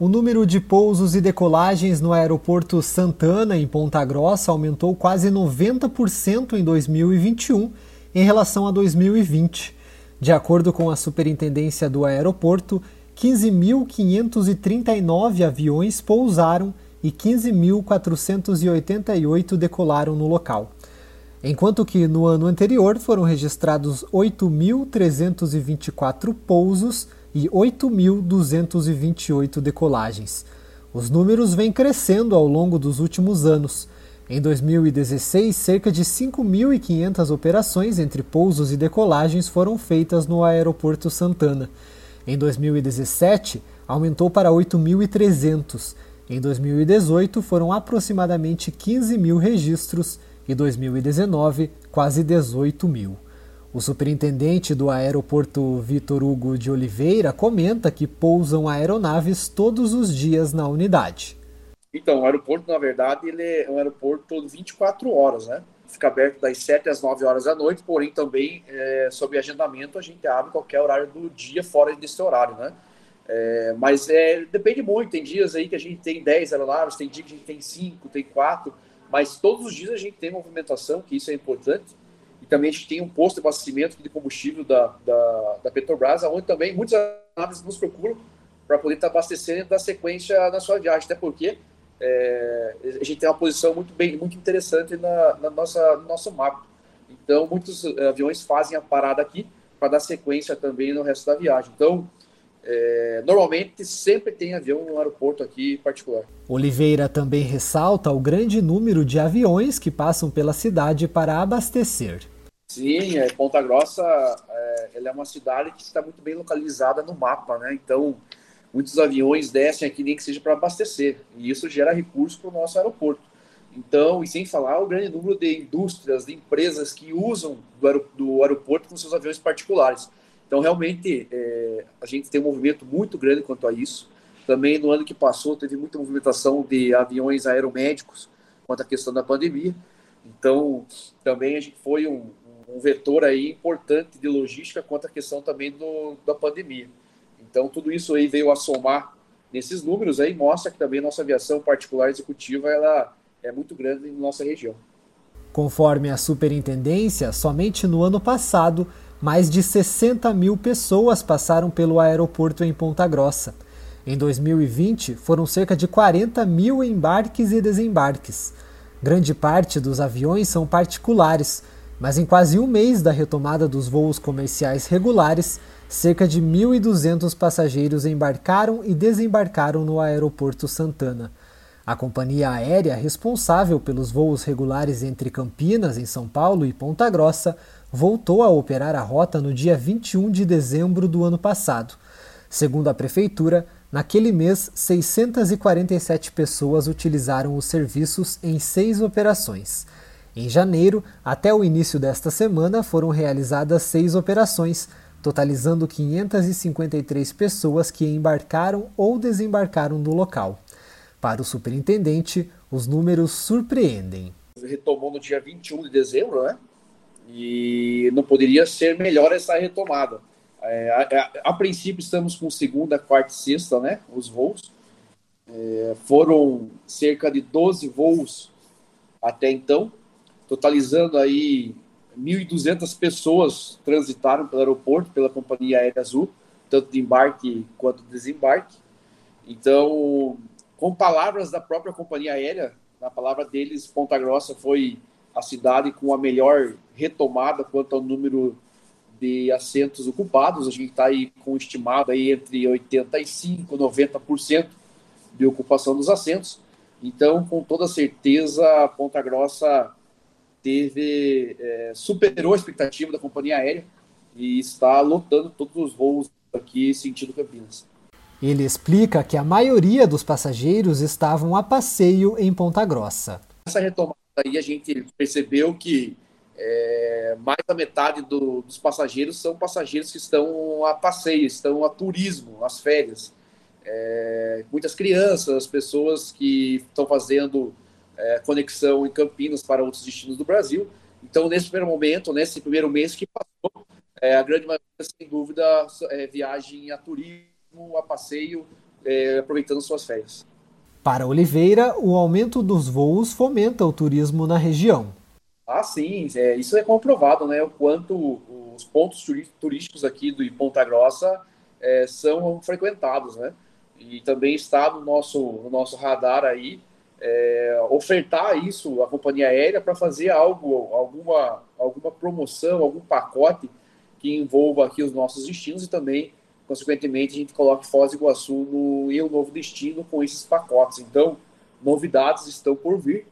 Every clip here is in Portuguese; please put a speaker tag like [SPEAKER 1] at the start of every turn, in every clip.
[SPEAKER 1] O número de pousos e decolagens no aeroporto Santana, em Ponta Grossa, aumentou quase 90% em 2021 em relação a 2020. De acordo com a superintendência do aeroporto, 15.539 aviões pousaram e 15.488 decolaram no local. Enquanto que no ano anterior foram registrados 8.324 pousos e 8.228 decolagens. Os números vêm crescendo ao longo dos últimos anos. Em 2016, cerca de 5.500 operações entre pousos e decolagens foram feitas no Aeroporto Santana. Em 2017, aumentou para 8.300. Em 2018, foram aproximadamente 15 mil registros e 2019, quase 18 mil. O superintendente do aeroporto Vitor Hugo de Oliveira comenta que pousam aeronaves todos os dias na unidade.
[SPEAKER 2] Então, o aeroporto, na verdade, ele é um aeroporto 24 horas, né? Fica aberto das 7 às 9 horas da noite, porém também, é, sob agendamento, a gente abre qualquer horário do dia fora desse horário, né? É, mas é, depende muito, tem dias aí que a gente tem 10 aeronaves, tem dia que a gente tem 5, tem 4, mas todos os dias a gente tem movimentação, que isso é importante, também a gente tem um posto de abastecimento de combustível da, da, da Petrobras, onde também muitas aeronaves nos procuram para poder estar abastecendo da sequência na sua viagem, até porque é, a gente tem uma posição muito bem, muito interessante na, na nossa, no nosso mapa. Então, muitos aviões fazem a parada aqui para dar sequência também no resto da viagem. Então, é, normalmente sempre tem avião no aeroporto aqui particular.
[SPEAKER 1] Oliveira também ressalta o grande número de aviões que passam pela cidade para abastecer.
[SPEAKER 2] Sim, é, Ponta Grossa é, ela é uma cidade que está muito bem localizada no mapa, né? Então, muitos aviões descem aqui nem que seja para abastecer, e isso gera recursos para o nosso aeroporto. Então, e sem falar o grande número de indústrias, de empresas que usam do, do aeroporto com seus aviões particulares. Então, realmente, é, a gente tem um movimento muito grande quanto a isso. Também no ano que passou, teve muita movimentação de aviões aeromédicos quanto à questão da pandemia. Então, também a gente foi um, um vetor aí importante de logística quanto à questão também do, da pandemia. Então, tudo isso aí veio a somar nesses números aí, mostra que também nossa aviação particular executiva ela é muito grande na nossa região.
[SPEAKER 1] Conforme a superintendência, somente no ano passado, mais de 60 mil pessoas passaram pelo aeroporto em Ponta Grossa. Em 2020, foram cerca de 40 mil embarques e desembarques. Grande parte dos aviões são particulares, mas em quase um mês da retomada dos voos comerciais regulares, cerca de 1.200 passageiros embarcaram e desembarcaram no Aeroporto Santana. A companhia aérea responsável pelos voos regulares entre Campinas, em São Paulo, e Ponta Grossa voltou a operar a rota no dia 21 de dezembro do ano passado. Segundo a prefeitura, naquele mês, 647 pessoas utilizaram os serviços em seis operações. Em janeiro, até o início desta semana, foram realizadas seis operações, totalizando 553 pessoas que embarcaram ou desembarcaram no local. Para o superintendente, os números surpreendem.
[SPEAKER 2] Retomou no dia 21 de dezembro, né? E não poderia ser melhor essa retomada. É, a, a, a, princípio, estamos com segunda, quarta e sexta, né? Os voos. É, foram cerca de 12 voos até então, totalizando aí 1.200 pessoas transitaram pelo aeroporto, pela companhia aérea Azul, tanto de embarque quanto de desembarque. Então, com palavras da própria companhia aérea, na palavra deles, Ponta Grossa foi a cidade com a melhor retomada quanto ao número de assentos ocupados. A gente está aí com estimado aí entre 85% e 90% de ocupação dos assentos. Então, com toda certeza, Ponta Grossa teve é, superou a expectativa da companhia aérea e está lotando todos os voos aqui sentido Campinas.
[SPEAKER 1] Ele explica que a maioria dos passageiros estavam a passeio em Ponta Grossa.
[SPEAKER 2] Essa retomada aí a gente percebeu que é, mais da metade do, dos passageiros são passageiros que estão a passeio, estão a turismo, às férias. É, muitas crianças, pessoas que estão fazendo é, conexão em Campinas para outros destinos do Brasil. Então, nesse primeiro momento, nesse primeiro mês que passou, é, a grande maioria, sem dúvida, é viagem a turismo, a passeio é, aproveitando suas férias.
[SPEAKER 1] Para Oliveira, o aumento dos voos fomenta o turismo na região.
[SPEAKER 2] Ah, sim, é, isso é comprovado, né? O quanto os pontos turísticos aqui do Ponta Grossa é, são frequentados, né? E também está no nosso, no nosso radar aí é, ofertar isso à companhia aérea para fazer algo, alguma, alguma promoção, algum pacote que envolva aqui os nossos destinos e também, consequentemente, a gente coloque Foz do Iguaçu no e o novo destino com esses pacotes. Então, novidades estão por vir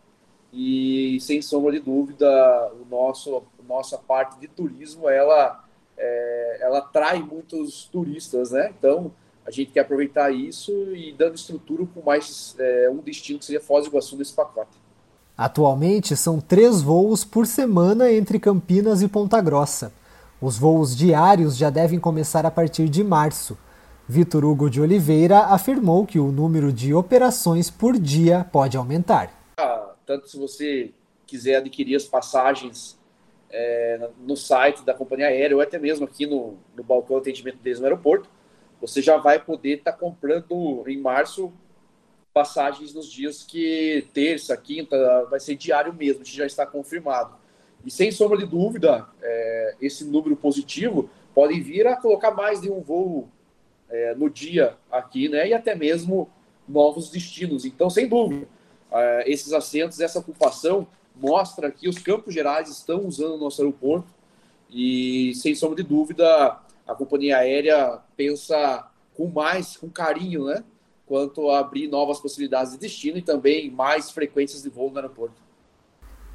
[SPEAKER 2] e, sem sombra de dúvida, o nosso, nossa parte de turismo, ela, é, ela atrai muitos turistas, né? Então, a gente quer aproveitar isso e dando estrutura com mais é, um destino que seria Foz do Iguaçu nesse pacote.
[SPEAKER 1] Atualmente são três voos por semana entre Campinas e Ponta Grossa. Os voos diários já devem começar a partir de março. Vitor Hugo de Oliveira afirmou que o número de operações por dia pode aumentar.
[SPEAKER 2] Ah, tanto se você quiser adquirir as passagens é, no site da companhia aérea ou até mesmo aqui no, no balcão de atendimento deles no aeroporto, você já vai poder estar tá comprando em março passagens nos dias que terça, quinta, vai ser diário mesmo, já está confirmado. E sem sombra de dúvida, é, esse número positivo pode vir a colocar mais de um voo é, no dia aqui, né? E até mesmo novos destinos. Então, sem dúvida, é, esses assentos, essa ocupação mostra que os Campos Gerais estão usando o nosso aeroporto e, sem sombra de dúvida, a companhia aérea pensa com mais, com carinho, né? Quanto a abrir novas possibilidades de destino e também mais frequências de voo no aeroporto.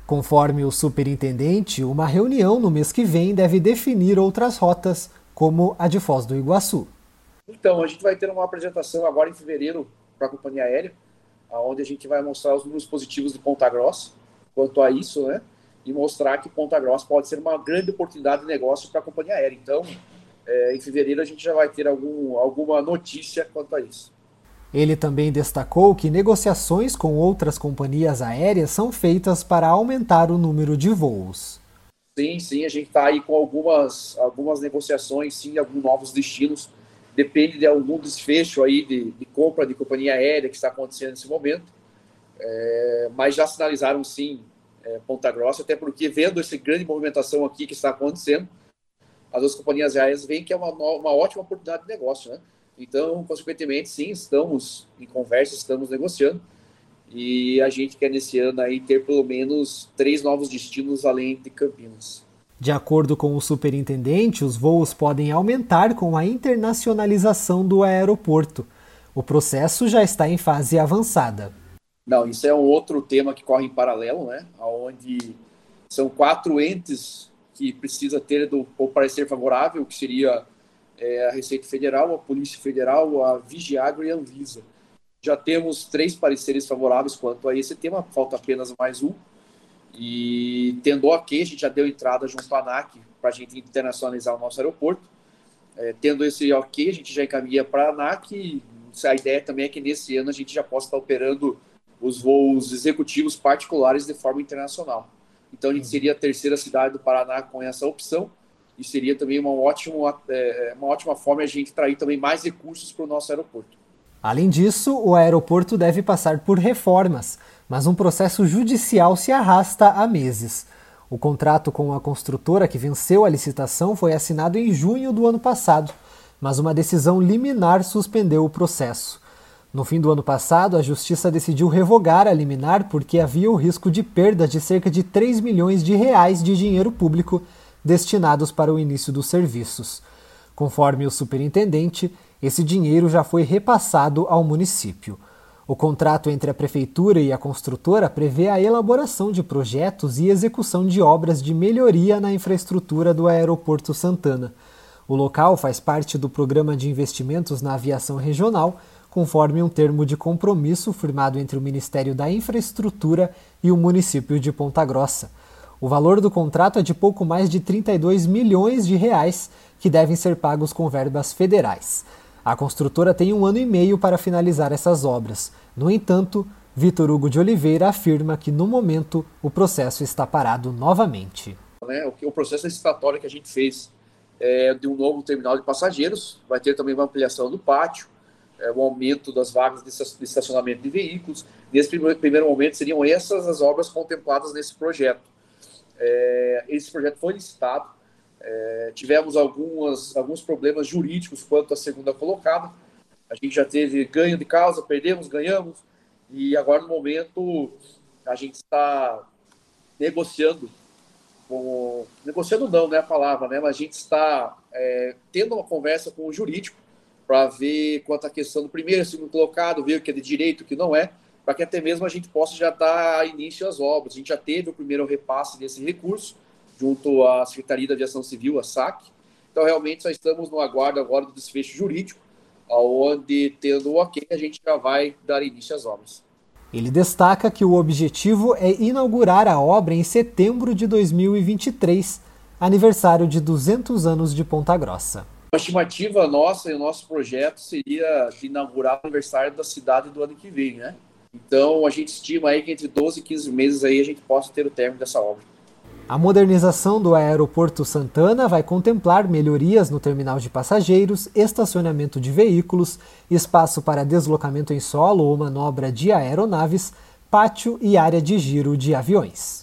[SPEAKER 1] Conforme o superintendente, uma reunião no mês que vem deve definir outras rotas, como a de Foz do Iguaçu.
[SPEAKER 2] Então, a gente vai ter uma apresentação agora em fevereiro para a companhia aérea, onde a gente vai mostrar os números positivos de Ponta Grossa quanto a isso, né? E mostrar que Ponta Grossa pode ser uma grande oportunidade de negócio para a companhia aérea. Então, é, em fevereiro a gente já vai ter algum, alguma notícia quanto a isso.
[SPEAKER 1] Ele também destacou que negociações com outras companhias aéreas são feitas para aumentar o número de voos.
[SPEAKER 2] Sim, sim, a gente está aí com algumas, algumas negociações, sim, alguns novos destinos. Depende de algum desfecho aí de, de compra de companhia aérea que está acontecendo nesse momento. É, mas já sinalizaram sim é, Ponta Grossa, até porque vendo essa grande movimentação aqui que está acontecendo, as duas companhias aéreas veem que é uma, uma ótima oportunidade de negócio, né? Então, consequentemente, sim, estamos em conversa, estamos negociando e a gente quer nesse ano aí ter pelo menos três novos destinos além de Campinas.
[SPEAKER 1] De acordo com o superintendente, os voos podem aumentar com a internacionalização do aeroporto. O processo já está em fase avançada.
[SPEAKER 2] Não, isso é um outro tema que corre em paralelo, né? Onde são quatro entes que precisa ter do, o parecer favorável, que seria é, a Receita Federal, a Polícia Federal, a Vigiagro e a Anvisa. Já temos três pareceres favoráveis quanto a esse tema, falta apenas mais um. E tendo ok, a gente já deu entrada junto à ANAC para a gente internacionalizar o nosso aeroporto. É, tendo esse ok, a gente já encaminha para a ANAC. A ideia também é que nesse ano a gente já possa estar operando os voos executivos particulares de forma internacional. Então a gente seria a terceira cidade do Paraná com essa opção e seria também uma ótima, é, uma ótima forma de a gente trair também mais recursos para o nosso aeroporto.
[SPEAKER 1] Além disso, o aeroporto deve passar por reformas, mas um processo judicial se arrasta há meses. O contrato com a construtora que venceu a licitação foi assinado em junho do ano passado, mas uma decisão liminar suspendeu o processo. No fim do ano passado, a Justiça decidiu revogar a liminar porque havia o risco de perda de cerca de 3 milhões de reais de dinheiro público destinados para o início dos serviços. Conforme o superintendente, esse dinheiro já foi repassado ao município. O contrato entre a prefeitura e a construtora prevê a elaboração de projetos e execução de obras de melhoria na infraestrutura do Aeroporto Santana. O local faz parte do Programa de Investimentos na Aviação Regional conforme um termo de compromisso firmado entre o Ministério da Infraestrutura e o município de Ponta Grossa. O valor do contrato é de pouco mais de 32 milhões de reais, que devem ser pagos com verbas federais. A construtora tem um ano e meio para finalizar essas obras. No entanto, Vitor Hugo de Oliveira afirma que, no momento, o processo está parado novamente.
[SPEAKER 2] Né, o processo licitatório que a gente fez é de um novo terminal de passageiros, vai ter também uma ampliação do pátio, é, o aumento das vagas de estacionamento de veículos. Nesse primeiro, primeiro momento, seriam essas as obras contempladas nesse projeto. É, esse projeto foi licitado, é, tivemos algumas, alguns problemas jurídicos quanto à segunda colocada. A gente já teve ganho de causa, perdemos, ganhamos, e agora no momento a gente está negociando com, negociando não, né, a palavra, né, mas a gente está é, tendo uma conversa com o jurídico para ver quanto à questão do primeiro, segundo colocado, ver o que é de direito, o que não é, para que até mesmo a gente possa já dar início às obras. A gente já teve o primeiro repasse desse recurso, junto à Secretaria da Aviação Civil, a SAC. Então, realmente, só estamos no aguardo agora do desfecho jurídico, onde, tendo o ok, a gente já vai dar início às obras.
[SPEAKER 1] Ele destaca que o objetivo é inaugurar a obra em setembro de 2023, aniversário de 200 anos de Ponta Grossa.
[SPEAKER 2] A estimativa nossa e o nosso projeto seria de inaugurar o aniversário da cidade do ano que vem, né? Então a gente estima aí que entre 12 e 15 meses aí a gente possa ter o término dessa obra.
[SPEAKER 1] A modernização do Aeroporto Santana vai contemplar melhorias no terminal de passageiros, estacionamento de veículos, espaço para deslocamento em solo ou manobra de aeronaves, pátio e área de giro de aviões.